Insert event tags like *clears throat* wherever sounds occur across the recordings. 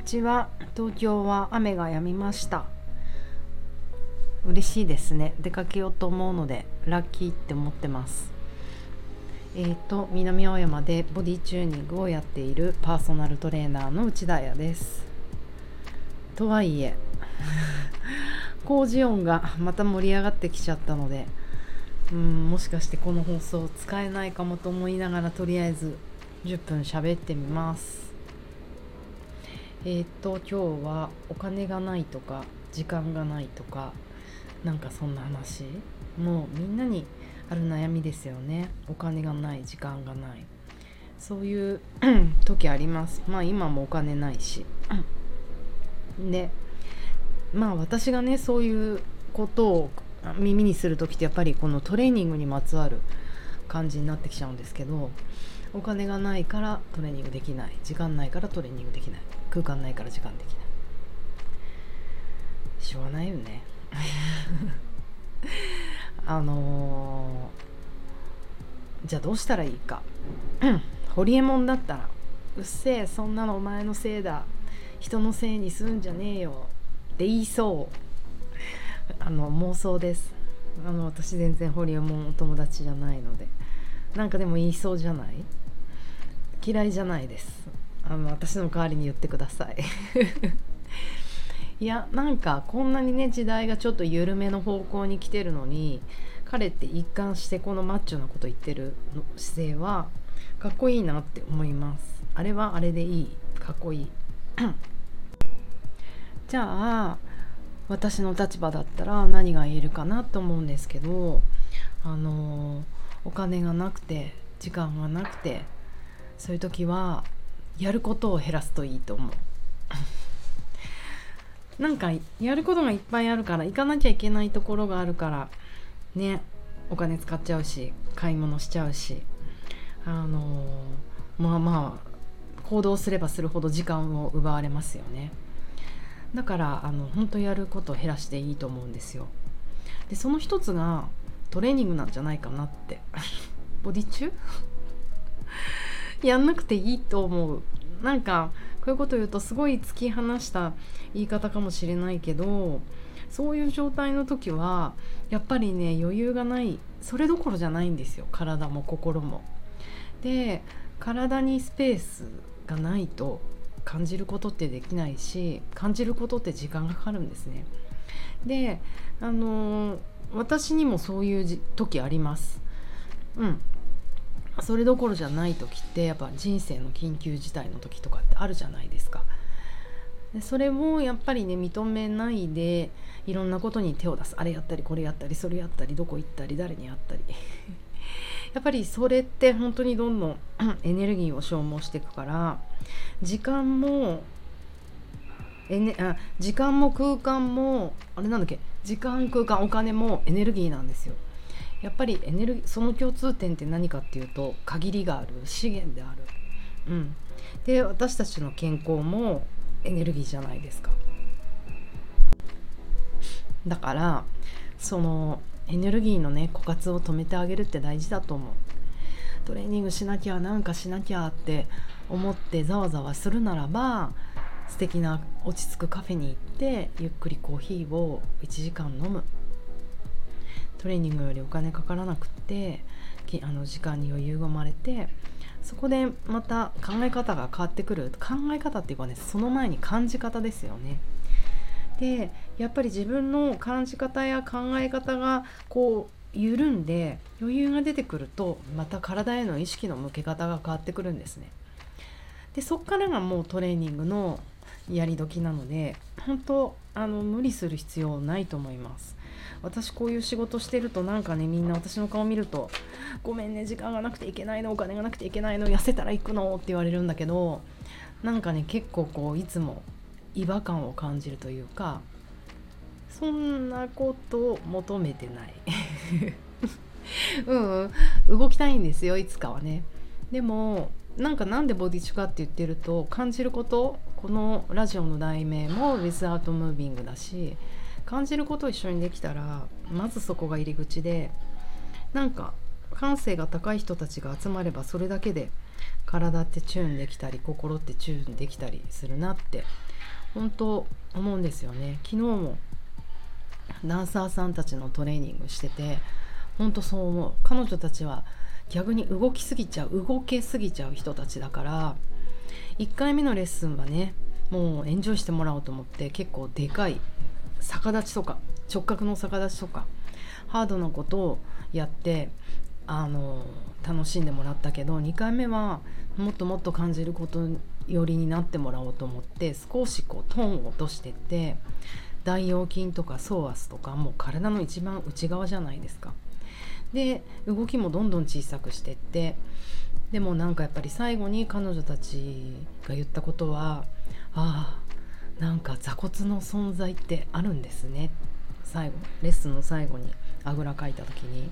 にちは。東京は雨が止みました。嬉しいですね。出かけようと思うのでラッキーって思ってます。えーと南青山でボディチューニングをやっているパーソナルトレーナーの内田彩です。とはいえ *laughs* 工事音がまた盛り上がってきちゃったのでうんもしかしてこの放送使えないかもと思いながらとりあえず10分喋ってみます。えっ、と今日はお金がないとか時間がないとかなんかそんな話もうみんなにある悩みですよね。お金がない時間がない。そういう *clears throat* 時あります。まあ今もお金ないし。でまあ私がねそういうことを耳にする時ってやっぱりこのトレーニングにまつわる感じになってきちゃうんですけどお金がないからトレーニングできない。時間ないからトレーニングできない。空間ないから時間できない。しょうがないよね。*laughs* あのー、じゃあどうしたらいいか。*clears throat* ホリエモンだったら「うっせえそんなのお前のせいだ。人のせいにすんじゃねえよ」って言いそう。*laughs* あの妄想です。あの私全然ホリエモンお友達じゃないので。なんかでも言いそうじゃない？嫌いじゃないです。あの私の代わりに言ってください。*laughs* いやなんかこんなにね時代がちょっと緩めの方向に来てるのに彼って一貫してこのマッチョなこと言ってるの姿勢はかっこいいなって思います。あれはあれでいい。かっこいい。*coughs* じゃあ私の立場だったら何が言えるかなと思うんですけどあのお金がなくて時間がなくてそういう時はやることを減らすといいと思う。*laughs* なんかやることがいっぱいあるから行かなきゃいけないところがあるからねお金使っちゃうし買い物しちゃうしあのまあまあ行動すればするほど時間を奪われますよね。だからあの本当やることを減らしていいと思うんですよ。でその一つがトレーニングなんじゃないかなって。*laughs* ボディ中 *laughs* やんなくていいと思う。なんかこういうこと言うとすごい突き放した言い方かもしれないけどそういう状態の時はやっぱりね余裕がないそれどころじゃないんですよ体も心も。で体にスペースがないと感じることってできないし感じることって時間がかかるんですね。であの私にもそういう時あります。うんそれどころじゃない時ってやっぱ人生の緊急事態の時とかってあるじゃないですか。でそれもやっぱりね認めないでいろんなことに手を出すあれやったりこれやったりそれやったりどこ行ったり誰に会ったり *laughs* やっぱりそれって本当にどんどん *clears throat* エネルギーを消耗していくから時間もエネあ時間も空間もあれなんだっけ？時間空間お金もエネルギーなんですよ。やっぱりエネルギーその共通点って何かっていうと限りがある資源である、うん、で私たちの健康もエネルギーじゃないですか。だからそのエネルギーのね枯渇を止めてあげるって大事だと思う。トレーニングしなきゃなんかしなきゃって思ってざわざわするならば素敵な落ち着くカフェに行ってゆっくりコーヒーを1時間飲む。トレーニングよりお金かからなくってあの時間に余裕が生まれてそこでまた考え方が変わってくる考え方っていうかねその前に感じ方ですよね。でやっぱり自分の感じ方や考え方がこう緩んで余裕が出てくるとまた体への意識の向け方が変わってくるんですね。でそっからがもうトレーニングのやり時なので本当あの無理する必要ないと思います。私こういう仕事してるとなんかねみんな私の顔見ると「ごめんね時間がなくていけないのお金がなくていけないの痩せたら行くの?」って言われるんだけどなんかね結構こういつも違和感を感じるというかそんなことを求めてないうん、うん、動きたいんですよいつかはねでもなんかなんでボディチュかって言ってると感じることこのラジオの題名も「Without Moving」だし感じることを一緒にできたらまずそこが入り口でなんか感性が高い人たちが集まればそれだけで体ってチューンできたり心ってチューンできたりするなって本当思うんですよね。昨日もダンサーさんたちのトレーニングしてて本当そう思う。彼女たちは逆に動きすぎちゃう動けすぎちゃう人たちだから1回目のレッスンはねもうエンジョイしてもらおうと思って結構でかい逆立ちとか直角の逆立ちとかハードなことをやってあの楽しんでもらったけど2回目はもっともっと感じること寄りになってもらおうと思って少しこうトーンを落としてって大腰筋とかソースとかもう体の一番内側じゃないですか。で動きもどんどん小さくしてってでもなんかやっぱり最後に彼女たちが言ったことはああなんか座骨の存在ってあるんですね。最後レッスンの最後にあぐらかいた時に。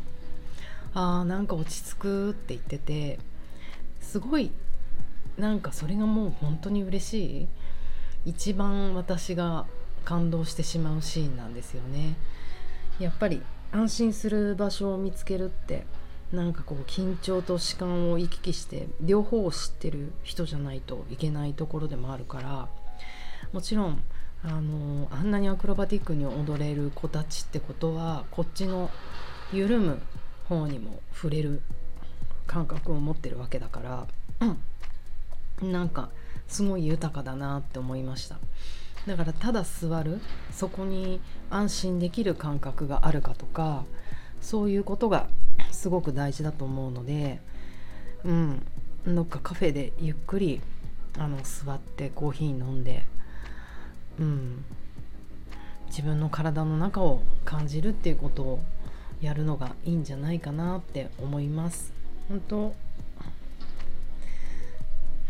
ああなんか落ち着くって言っててすごいなんかそれがもう本当に嬉しい。一番私が感動してしまうシーンなんですよね。やっぱり安心する場所を見つけるってなんかこう緊張と弛緩を行き来して両方を知ってる人じゃないといけないところでもあるからもちろんあのあんなにアクロバティックに踊れる子たちってことはこっちの緩む方にも触れる感覚を持ってるわけだから、うん、なんかすごい豊かだなって思いました。だからただ座るそこに安心できる感覚があるかとかそういうことがすごく大事だと思うのでうんどっかカフェでゆっくりあの座ってコーヒー飲んでうん自分の体の中を感じるっていうことをやるのがいいんじゃないかなって思います。本当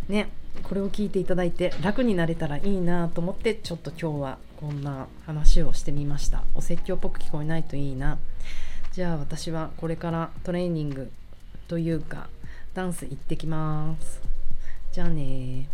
ねこれを聞いていただいて楽になれたらいいなと思ってちょっと今日はこんな話をしてみました。お説教っぽく聞こえないといいな。じゃあ私はこれからトレーニングというかダンス行ってきます。じゃあね